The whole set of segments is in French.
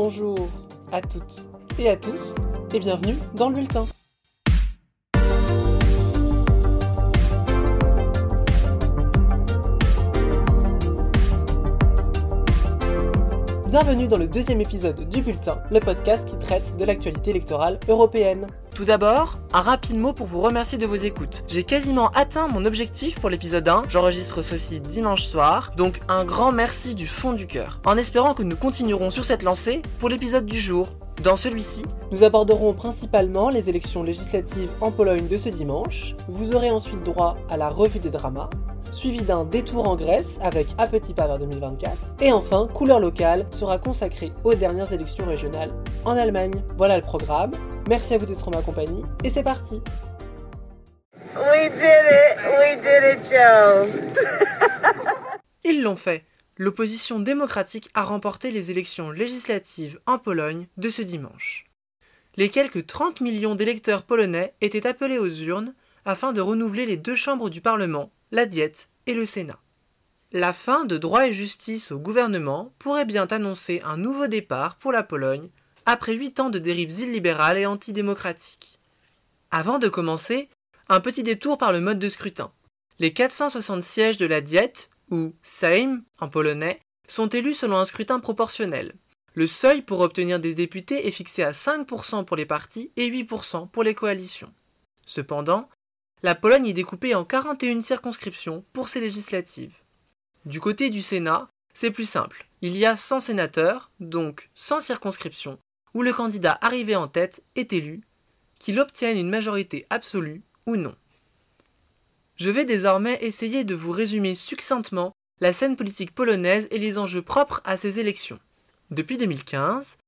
Bonjour à toutes et à tous et bienvenue dans le bulletin. Bienvenue dans le deuxième épisode du Bulletin, le podcast qui traite de l'actualité électorale européenne. Tout d'abord, un rapide mot pour vous remercier de vos écoutes. J'ai quasiment atteint mon objectif pour l'épisode 1, j'enregistre ceci dimanche soir, donc un grand merci du fond du cœur, en espérant que nous continuerons sur cette lancée pour l'épisode du jour. Dans celui-ci, nous aborderons principalement les élections législatives en Pologne de ce dimanche, vous aurez ensuite droit à la revue des dramas, suivi d'un détour en Grèce avec A Petit Pas vers 2024. Et enfin, Couleur locale sera consacrée aux dernières élections régionales en Allemagne. Voilà le programme. Merci à vous d'être en ma compagnie et c'est parti. We did it, we did it, Joe. Ils l'ont fait. L'opposition démocratique a remporté les élections législatives en Pologne de ce dimanche. Les quelques 30 millions d'électeurs polonais étaient appelés aux urnes afin de renouveler les deux chambres du Parlement la diète et le Sénat. La fin de droit et justice au gouvernement pourrait bien annoncer un nouveau départ pour la Pologne après huit ans de dérives illibérales et antidémocratiques. Avant de commencer, un petit détour par le mode de scrutin. Les 460 sièges de la Diète, ou Sejm en polonais, sont élus selon un scrutin proportionnel. Le seuil pour obtenir des députés est fixé à 5% pour les partis et 8% pour les coalitions. Cependant, la Pologne est découpée en 41 circonscriptions pour ses législatives. Du côté du Sénat, c'est plus simple. Il y a 100 sénateurs, donc 100 circonscriptions, où le candidat arrivé en tête est élu, qu'il obtienne une majorité absolue ou non. Je vais désormais essayer de vous résumer succinctement la scène politique polonaise et les enjeux propres à ces élections. Depuis 2015,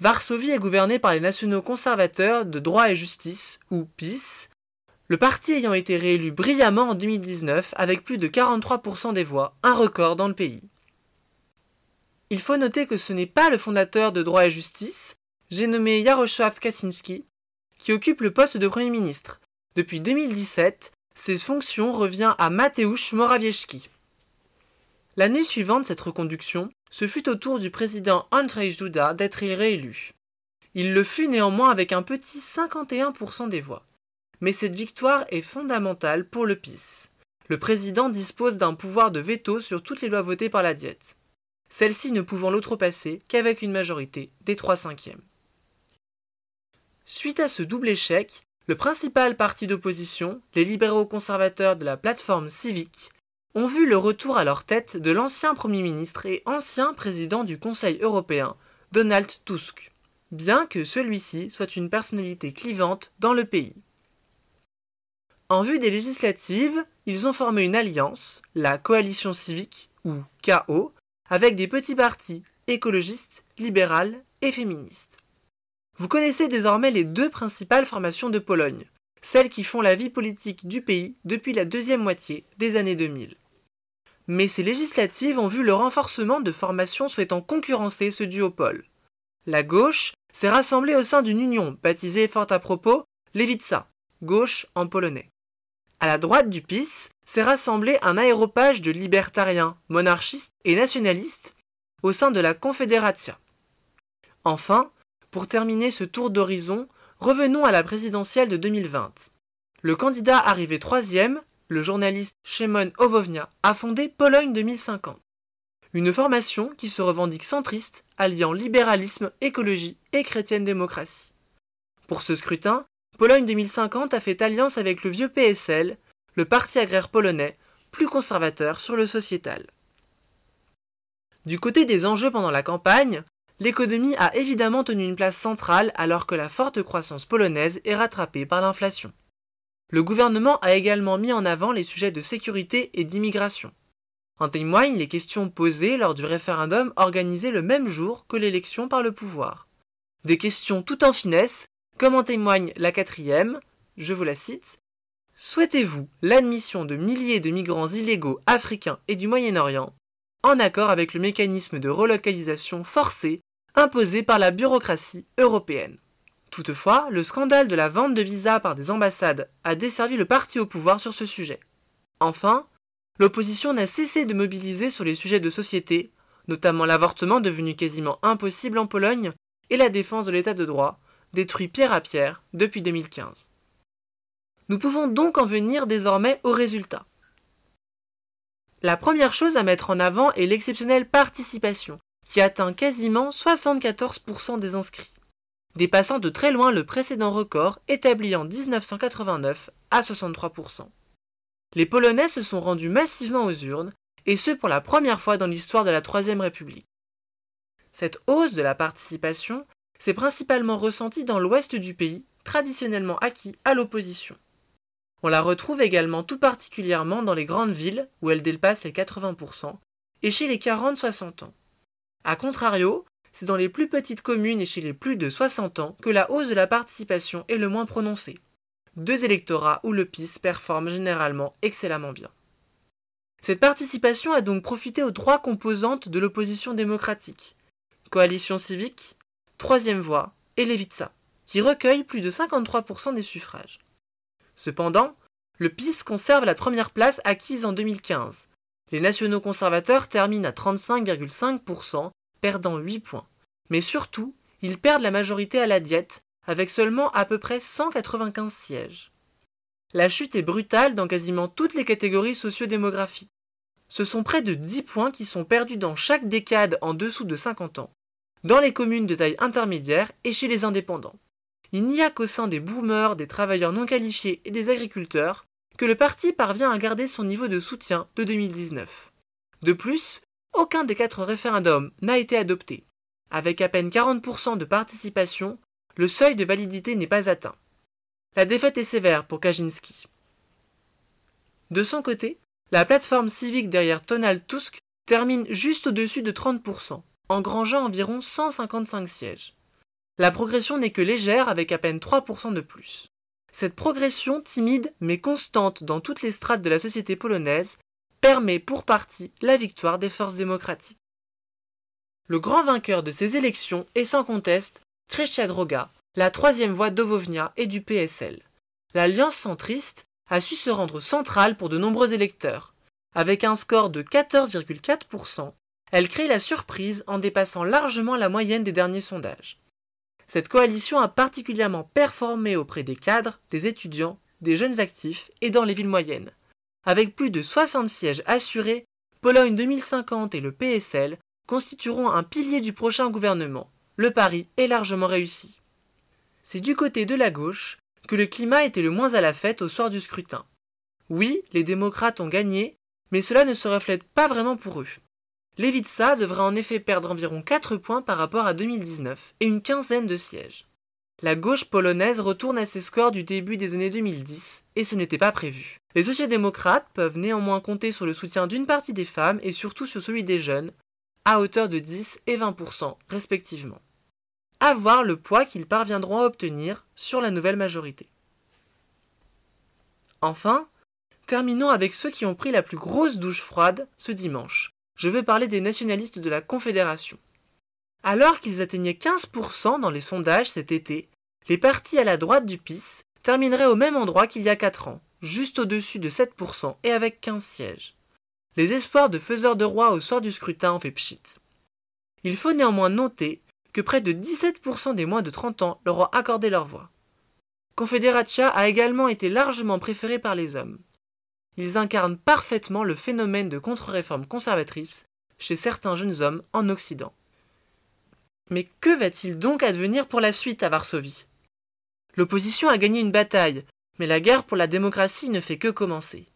Varsovie est gouvernée par les nationaux conservateurs de droit et justice, ou PIS, le parti ayant été réélu brillamment en 2019 avec plus de 43% des voix, un record dans le pays. Il faut noter que ce n'est pas le fondateur de Droit et Justice, j'ai nommé Jarosław Kaczynski, qui occupe le poste de Premier ministre. Depuis 2017, ses fonctions revient à Mateusz Morawiecki. L'année suivante cette reconduction, ce fut au tour du président Andrzej Duda d'être réélu. Il le fut néanmoins avec un petit 51% des voix. Mais cette victoire est fondamentale pour le PIS. Le président dispose d'un pouvoir de veto sur toutes les lois votées par la Diète, celle-ci ne pouvant l'outrepasser qu'avec une majorité des 3 cinquièmes. Suite à ce double échec, le principal parti d'opposition, les libéraux conservateurs de la plateforme civique, ont vu le retour à leur tête de l'ancien Premier ministre et ancien président du Conseil européen, Donald Tusk, bien que celui-ci soit une personnalité clivante dans le pays. En vue des législatives, ils ont formé une alliance, la Coalition civique, ou KO, avec des petits partis écologistes, libérales et féministes. Vous connaissez désormais les deux principales formations de Pologne, celles qui font la vie politique du pays depuis la deuxième moitié des années 2000. Mais ces législatives ont vu le renforcement de formations souhaitant concurrencer ce duopole. La gauche s'est rassemblée au sein d'une union baptisée fort à propos Lewica, gauche en polonais. À la droite du PIS s'est rassemblé un aéropage de libertariens, monarchistes et nationalistes au sein de la Confédératia. Enfin, pour terminer ce tour d'horizon, revenons à la présidentielle de 2020. Le candidat arrivé troisième, le journaliste Szymon Owownia, a fondé Pologne 2050, une formation qui se revendique centriste, alliant libéralisme, écologie et chrétienne démocratie. Pour ce scrutin, Pologne 2050 a fait alliance avec le vieux PSL, le parti agraire polonais, plus conservateur sur le sociétal. Du côté des enjeux pendant la campagne, l'économie a évidemment tenu une place centrale alors que la forte croissance polonaise est rattrapée par l'inflation. Le gouvernement a également mis en avant les sujets de sécurité et d'immigration. En témoignent les questions posées lors du référendum organisé le même jour que l'élection par le pouvoir. Des questions tout en finesse comme en témoigne la quatrième, je vous la cite, Souhaitez-vous l'admission de milliers de migrants illégaux africains et du Moyen-Orient, en accord avec le mécanisme de relocalisation forcée imposé par la bureaucratie européenne? Toutefois, le scandale de la vente de visas par des ambassades a desservi le parti au pouvoir sur ce sujet. Enfin, l'opposition n'a cessé de mobiliser sur les sujets de société, notamment l'avortement devenu quasiment impossible en Pologne et la défense de l'état de droit, détruit pierre à pierre depuis 2015. Nous pouvons donc en venir désormais aux résultats. La première chose à mettre en avant est l'exceptionnelle participation, qui atteint quasiment 74% des inscrits, dépassant de très loin le précédent record établi en 1989 à 63%. Les Polonais se sont rendus massivement aux urnes, et ce pour la première fois dans l'histoire de la Troisième République. Cette hausse de la participation s'est principalement ressentie dans l'ouest du pays, traditionnellement acquis à l'opposition. On la retrouve également tout particulièrement dans les grandes villes, où elle dépasse les 80%, et chez les 40-60 ans. A contrario, c'est dans les plus petites communes et chez les plus de 60 ans que la hausse de la participation est le moins prononcée. Deux électorats où le PIS performe généralement excellemment bien. Cette participation a donc profité aux trois composantes de l'opposition démocratique Coalition civique, Troisième Voie et Levitsa, qui recueillent plus de 53% des suffrages. Cependant, le PIS conserve la première place acquise en 2015. Les nationaux conservateurs terminent à 35,5%, perdant 8 points. Mais surtout, ils perdent la majorité à la diète, avec seulement à peu près 195 sièges. La chute est brutale dans quasiment toutes les catégories sociodémographiques. Ce sont près de 10 points qui sont perdus dans chaque décade en dessous de 50 ans, dans les communes de taille intermédiaire et chez les indépendants. Il n'y a qu'au sein des boomers, des travailleurs non qualifiés et des agriculteurs que le parti parvient à garder son niveau de soutien de 2019. De plus, aucun des quatre référendums n'a été adopté. Avec à peine 40% de participation, le seuil de validité n'est pas atteint. La défaite est sévère pour Kaczynski. De son côté, la plateforme civique derrière Donald Tusk termine juste au-dessus de 30%, engrangeant environ 155 sièges. La progression n'est que légère avec à peine 3% de plus. Cette progression timide mais constante dans toutes les strates de la société polonaise permet pour partie la victoire des forces démocratiques. Le grand vainqueur de ces élections est sans conteste Trzecia Droga, la troisième voie d'Ovovnia et du PSL. L'alliance centriste a su se rendre centrale pour de nombreux électeurs. Avec un score de 14,4%, elle crée la surprise en dépassant largement la moyenne des derniers sondages. Cette coalition a particulièrement performé auprès des cadres, des étudiants, des jeunes actifs et dans les villes moyennes. Avec plus de 60 sièges assurés, Pologne 2050 et le PSL constitueront un pilier du prochain gouvernement. Le pari est largement réussi. C'est du côté de la gauche que le climat était le moins à la fête au soir du scrutin. Oui, les démocrates ont gagné, mais cela ne se reflète pas vraiment pour eux. Levitsa devrait en effet perdre environ 4 points par rapport à 2019 et une quinzaine de sièges. La gauche polonaise retourne à ses scores du début des années 2010 et ce n'était pas prévu. Les sociodémocrates peuvent néanmoins compter sur le soutien d'une partie des femmes et surtout sur celui des jeunes, à hauteur de 10 et 20% respectivement. À voir le poids qu'ils parviendront à obtenir sur la nouvelle majorité. Enfin, terminons avec ceux qui ont pris la plus grosse douche froide ce dimanche, je veux parler des nationalistes de la Confédération. Alors qu'ils atteignaient 15% dans les sondages cet été, les partis à la droite du PIS termineraient au même endroit qu'il y a 4 ans, juste au-dessus de 7% et avec 15 sièges. Les espoirs de faiseurs de roi au soir du scrutin ont fait pchit. Il faut néanmoins noter que près de 17% des moins de 30 ans leur ont accordé leur voix. Confederatia a également été largement préféré par les hommes ils incarnent parfaitement le phénomène de contre-réforme conservatrice chez certains jeunes hommes en Occident. Mais que va-t-il donc advenir pour la suite à Varsovie? L'opposition a gagné une bataille, mais la guerre pour la démocratie ne fait que commencer.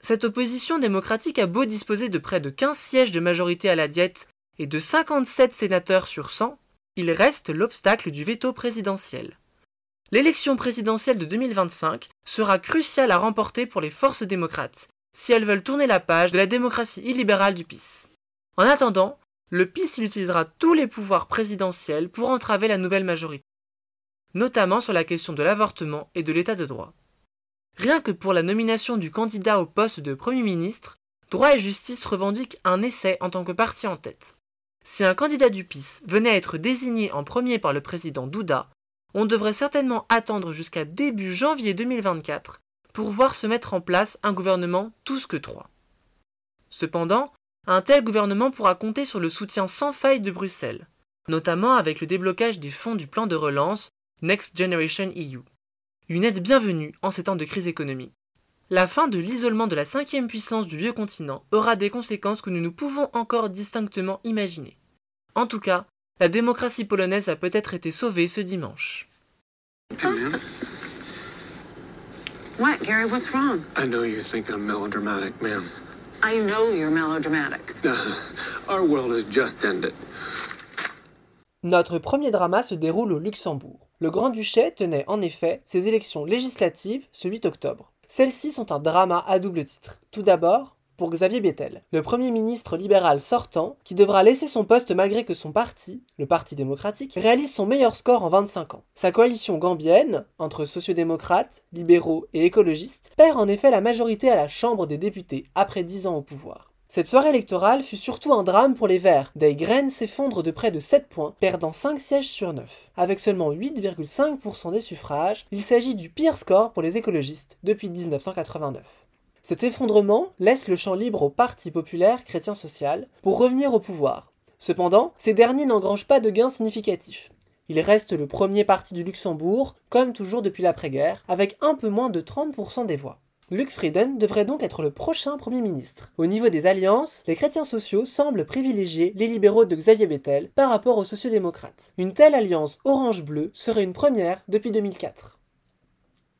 Cette opposition démocratique a beau disposer de près de 15 sièges de majorité à la diète et de 57 sénateurs sur 100, il reste l'obstacle du veto présidentiel. L'élection présidentielle de 2025 sera cruciale à remporter pour les forces démocrates, si elles veulent tourner la page de la démocratie illibérale du PIS. En attendant, le PIS utilisera tous les pouvoirs présidentiels pour entraver la nouvelle majorité, notamment sur la question de l'avortement et de l'état de droit. Rien que pour la nomination du candidat au poste de Premier ministre, Droit et Justice revendique un essai en tant que parti en tête. Si un candidat du PIS venait à être désigné en premier par le président Douda, on devrait certainement attendre jusqu'à début janvier 2024 pour voir se mettre en place un gouvernement tous que trois. Cependant, un tel gouvernement pourra compter sur le soutien sans faille de Bruxelles, notamment avec le déblocage des fonds du plan de relance Next Generation EU. Une aide bienvenue en ces temps de crise économique. La fin de l'isolement de la cinquième puissance du vieux continent aura des conséquences que nous ne pouvons encore distinctement imaginer. En tout cas, la démocratie polonaise a peut-être été sauvée ce dimanche. What, Gary? What's wrong? I know you think I'm melodramatic, ma'am. I know you're melodramatic. Our world has just ended. Notre premier drama se déroule au Luxembourg. Le Grand-Duché tenait en effet ses élections législatives ce 8 octobre. Celles-ci sont un drama à double titre. Tout d'abord, pour Xavier Bettel, le Premier ministre libéral sortant, qui devra laisser son poste malgré que son parti, le Parti démocratique, réalise son meilleur score en 25 ans. Sa coalition gambienne, entre sociodémocrates, libéraux et écologistes, perd en effet la majorité à la Chambre des députés après 10 ans au pouvoir. Cette soirée électorale fut surtout un drame pour les Verts. Des graines s'effondrent de près de 7 points, perdant 5 sièges sur 9. Avec seulement 8,5% des suffrages, il s'agit du pire score pour les écologistes depuis 1989. Cet effondrement laisse le champ libre au Parti populaire chrétien social pour revenir au pouvoir. Cependant, ces derniers n'engrangent pas de gains significatifs. Il reste le premier parti du Luxembourg, comme toujours depuis l'après-guerre, avec un peu moins de 30% des voix. Luc Frieden devrait donc être le prochain Premier ministre. Au niveau des alliances, les chrétiens sociaux semblent privilégier les libéraux de Xavier Bettel par rapport aux sociodémocrates. Une telle alliance orange-bleu serait une première depuis 2004.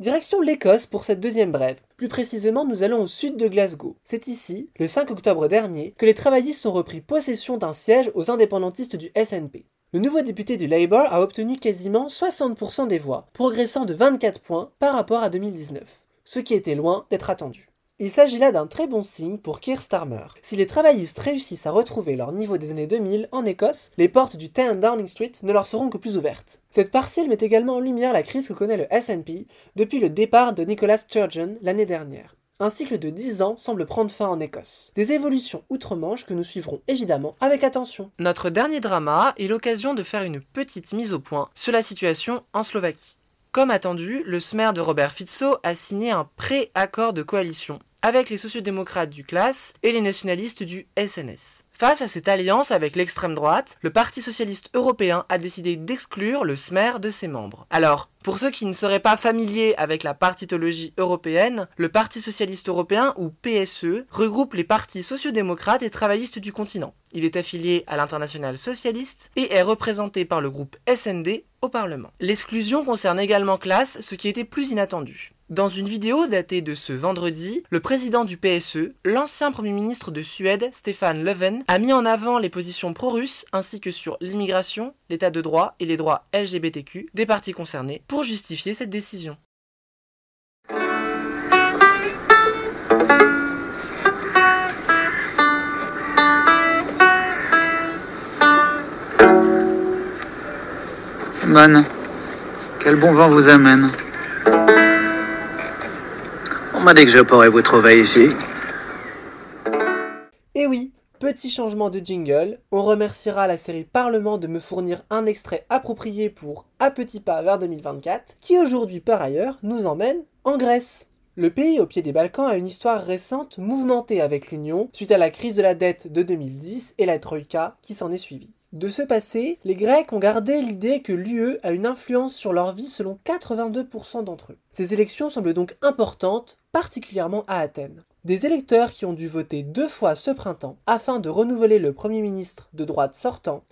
Direction l'Écosse pour cette deuxième brève. Plus précisément, nous allons au sud de Glasgow. C'est ici, le 5 octobre dernier, que les travaillistes ont repris possession d'un siège aux indépendantistes du SNP. Le nouveau député du Labour a obtenu quasiment 60% des voix, progressant de 24 points par rapport à 2019 ce qui était loin d'être attendu. Il s'agit là d'un très bon signe pour Keir Starmer. Si les travaillistes réussissent à retrouver leur niveau des années 2000 en Écosse, les portes du 10 Downing Street ne leur seront que plus ouvertes. Cette partielle met également en lumière la crise que connaît le SNP depuis le départ de Nicolas Sturgeon l'année dernière. Un cycle de 10 ans semble prendre fin en Écosse. Des évolutions outre-Manche que nous suivrons évidemment avec attention. Notre dernier drama est l'occasion de faire une petite mise au point sur la situation en Slovaquie. Comme attendu, le SMER de Robert Fico a signé un pré-accord de coalition avec les sociodémocrates du CLAS et les nationalistes du SNS. Face à cette alliance avec l'extrême droite, le Parti socialiste européen a décidé d'exclure le SMER de ses membres. Alors, pour ceux qui ne seraient pas familiers avec la partitologie européenne, le Parti socialiste européen, ou PSE, regroupe les partis sociodémocrates et travaillistes du continent. Il est affilié à l'international socialiste et est représenté par le groupe SND au Parlement. L'exclusion concerne également Classe, ce qui était plus inattendu. Dans une vidéo datée de ce vendredi, le président du PSE, l'ancien Premier ministre de Suède, Stefan Löfven, a mis en avant les positions pro-russes ainsi que sur l'immigration, l'état de droit et les droits LGBTQ des partis concernés pour justifier cette décision. Mon, quel bon vent vous amène m'a dit que je pourrais vous trouver ici. Et oui, petit changement de jingle, on remerciera la série Parlement de me fournir un extrait approprié pour À petit pas vers 2024, qui aujourd'hui par ailleurs nous emmène en Grèce. Le pays au pied des Balkans a une histoire récente mouvementée avec l'Union suite à la crise de la dette de 2010 et la Troïka qui s'en est suivie. De ce passé, les Grecs ont gardé l'idée que l'UE a une influence sur leur vie selon 82% d'entre eux. Ces élections semblent donc importantes, particulièrement à Athènes. Des électeurs qui ont dû voter deux fois ce printemps afin de renouveler le Premier ministre de droite sortant,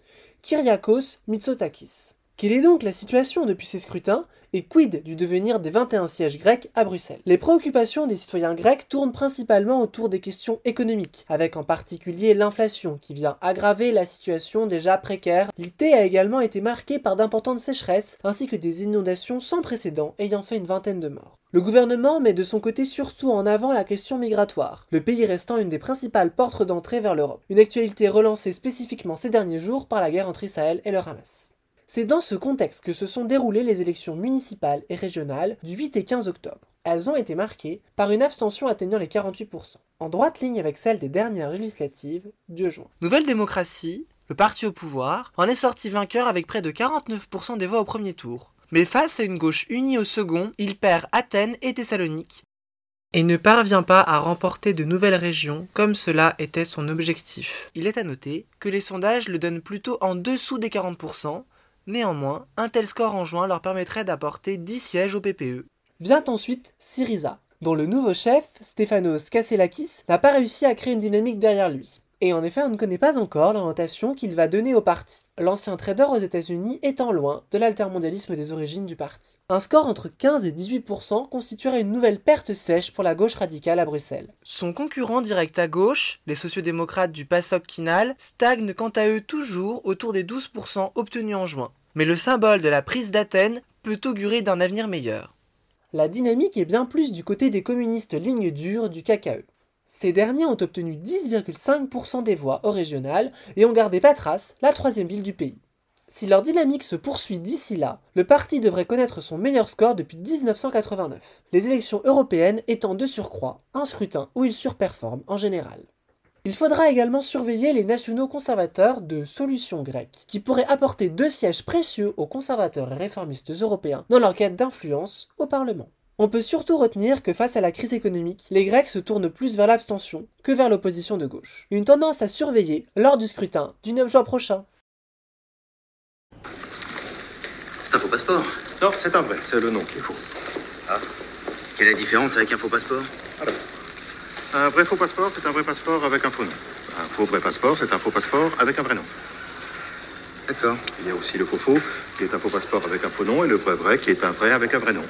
Kyriakos Mitsotakis. Quelle est donc la situation depuis ces scrutins et quid du devenir des 21 sièges grecs à Bruxelles? Les préoccupations des citoyens grecs tournent principalement autour des questions économiques, avec en particulier l'inflation qui vient aggraver la situation déjà précaire. L'été a également été marqué par d'importantes sécheresses ainsi que des inondations sans précédent ayant fait une vingtaine de morts. Le gouvernement met de son côté surtout en avant la question migratoire, le pays restant une des principales portes d'entrée vers l'Europe, une actualité relancée spécifiquement ces derniers jours par la guerre entre Israël et le Hamas. C'est dans ce contexte que se sont déroulées les élections municipales et régionales du 8 et 15 octobre. Elles ont été marquées par une abstention atteignant les 48%, en droite ligne avec celle des dernières législatives de juin. Nouvelle démocratie, le parti au pouvoir, en est sorti vainqueur avec près de 49% des voix au premier tour. Mais face à une gauche unie au second, il perd Athènes et Thessalonique, et ne parvient pas à remporter de nouvelles régions comme cela était son objectif. Il est à noter que les sondages le donnent plutôt en dessous des 40%, néanmoins, un tel score en juin leur permettrait d'apporter 10 sièges au PPE. Vient ensuite Syriza, dont le nouveau chef, Stéphanos Kasselakis, n'a pas réussi à créer une dynamique derrière lui. Et en effet, on ne connaît pas encore l'orientation qu'il va donner au parti, l'ancien trader aux États-Unis étant loin de l'altermondialisme des origines du parti. Un score entre 15 et 18% constituerait une nouvelle perte sèche pour la gauche radicale à Bruxelles. Son concurrent direct à gauche, les sociodémocrates du PASOK Kinal, stagnent quant à eux toujours autour des 12% obtenus en juin. Mais le symbole de la prise d'Athènes peut augurer d'un avenir meilleur. La dynamique est bien plus du côté des communistes ligne dure du KKE. Ces derniers ont obtenu 10,5% des voix au régional et ont gardé Patras, la troisième ville du pays. Si leur dynamique se poursuit d'ici là, le parti devrait connaître son meilleur score depuis 1989, les élections européennes étant de surcroît un scrutin où il surperforme en général. Il faudra également surveiller les nationaux conservateurs de Solution grecque, qui pourraient apporter deux sièges précieux aux conservateurs et réformistes européens dans leur quête d'influence au Parlement. On peut surtout retenir que face à la crise économique, les Grecs se tournent plus vers l'abstention que vers l'opposition de gauche. Une tendance à surveiller lors du scrutin du 9 juin prochain. C'est un faux passeport. Non, c'est un vrai, c'est le nom qui est faux. Ah. Quelle est la différence avec un faux passeport? Alors, un vrai faux passeport, c'est un vrai passeport avec un faux nom. Un faux vrai passeport, c'est un faux passeport avec un vrai nom. D'accord. Il y a aussi le faux faux, qui est un faux passeport avec un faux nom, et le vrai vrai, qui est un vrai avec un vrai nom.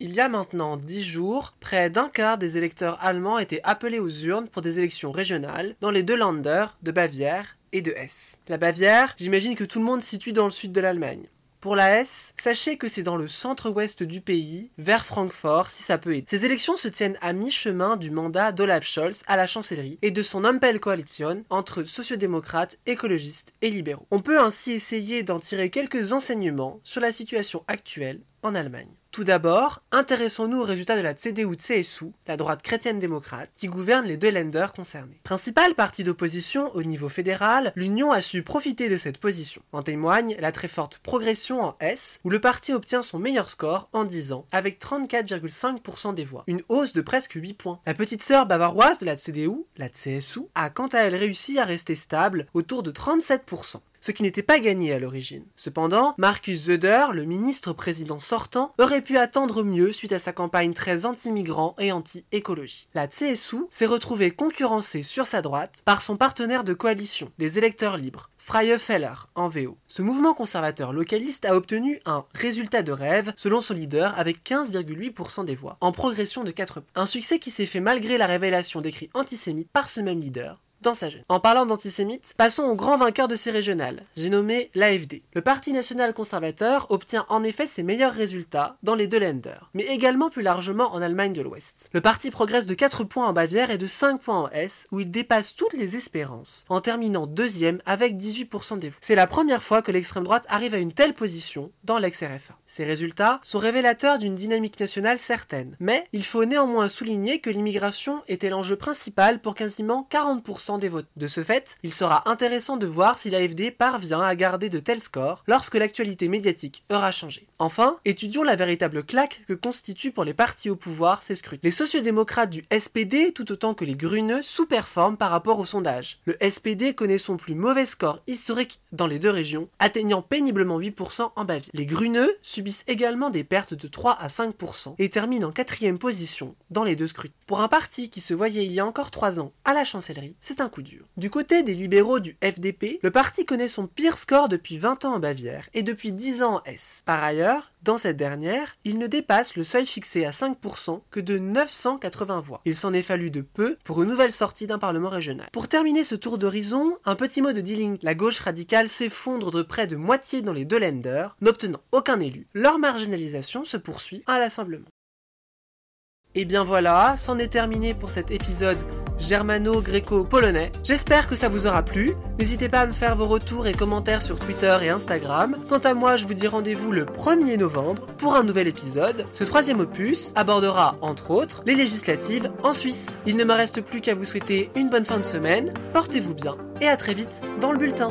Il y a maintenant dix jours, près d'un quart des électeurs allemands étaient appelés aux urnes pour des élections régionales dans les deux Länder de Bavière et de Hesse. La Bavière, j'imagine que tout le monde situe dans le sud de l'Allemagne. Pour la Hesse, sachez que c'est dans le centre-ouest du pays, vers Francfort, si ça peut aider. Ces élections se tiennent à mi-chemin du mandat d'Olaf Scholz à la chancellerie et de son Ampel Coalition entre sociodémocrates, écologistes et libéraux. On peut ainsi essayer d'en tirer quelques enseignements sur la situation actuelle en Allemagne. Tout d'abord, intéressons-nous aux résultats de la CDU-CSU, la droite chrétienne-démocrate, qui gouverne les deux lenders concernés. Principal parti d'opposition au niveau fédéral, l'Union a su profiter de cette position. En témoigne la très forte progression en S, où le parti obtient son meilleur score en 10 ans, avec 34,5% des voix, une hausse de presque 8 points. La petite sœur bavaroise de la CDU, la CSU, a quant à elle réussi à rester stable autour de 37% ce qui n'était pas gagné à l'origine. Cependant, Markus Söder, le ministre-président sortant, aurait pu attendre mieux suite à sa campagne très anti-migrant et anti-écologie. La CSU s'est retrouvée concurrencée sur sa droite par son partenaire de coalition, les électeurs libres, Freie Feller en VO. Ce mouvement conservateur localiste a obtenu un résultat de rêve selon son leader avec 15,8% des voix, en progression de 4 points. Un succès qui s'est fait malgré la révélation d'écrits antisémites par ce même leader, dans sa jeune. En parlant d'antisémites, passons au grand vainqueur de ces régionales, j'ai nommé l'AFD. Le Parti national conservateur obtient en effet ses meilleurs résultats dans les deux Länder, mais également plus largement en Allemagne de l'Ouest. Le parti progresse de 4 points en Bavière et de 5 points en Hesse, où il dépasse toutes les espérances, en terminant deuxième avec 18% des voix. C'est la première fois que l'extrême droite arrive à une telle position dans l'ex-RFA. Ces résultats sont révélateurs d'une dynamique nationale certaine, mais il faut néanmoins souligner que l'immigration était l'enjeu principal pour quasiment 40% De ce fait, il sera intéressant de voir si l'AFD parvient à garder de tels scores lorsque l'actualité médiatique aura changé. Enfin, étudions la véritable claque que constituent pour les partis au pouvoir ces scrutins. Les sociodémocrates du SPD, tout autant que les Gruneux, sous-performent par rapport au sondage. Le SPD connaît son plus mauvais score historique dans les deux régions, atteignant péniblement 8% en Bavière. Les Gruneux subissent également des pertes de 3 à 5% et terminent en quatrième position dans les deux scrutins. Pour un parti qui se voyait il y a encore 3 ans à la chancellerie, c'est coup dur. Du côté des libéraux du FDP, le parti connaît son pire score depuis 20 ans en Bavière et depuis 10 ans en S. Par ailleurs, dans cette dernière, il ne dépasse le seuil fixé à 5% que de 980 voix. Il s'en est fallu de peu pour une nouvelle sortie d'un parlement régional. Pour terminer ce tour d'horizon, un petit mot de dealing. La gauche radicale s'effondre de près de moitié dans les deux lenders, n'obtenant aucun élu. Leur marginalisation se poursuit inlassablement. Et bien voilà, c'en est terminé pour cet épisode germano-gréco-polonais. J'espère que ça vous aura plu. N'hésitez pas à me faire vos retours et commentaires sur Twitter et Instagram. Quant à moi, je vous dis rendez-vous le 1er novembre pour un nouvel épisode. Ce troisième opus abordera, entre autres, les législatives en Suisse. Il ne me reste plus qu'à vous souhaiter une bonne fin de semaine, portez-vous bien et à très vite dans le bulletin.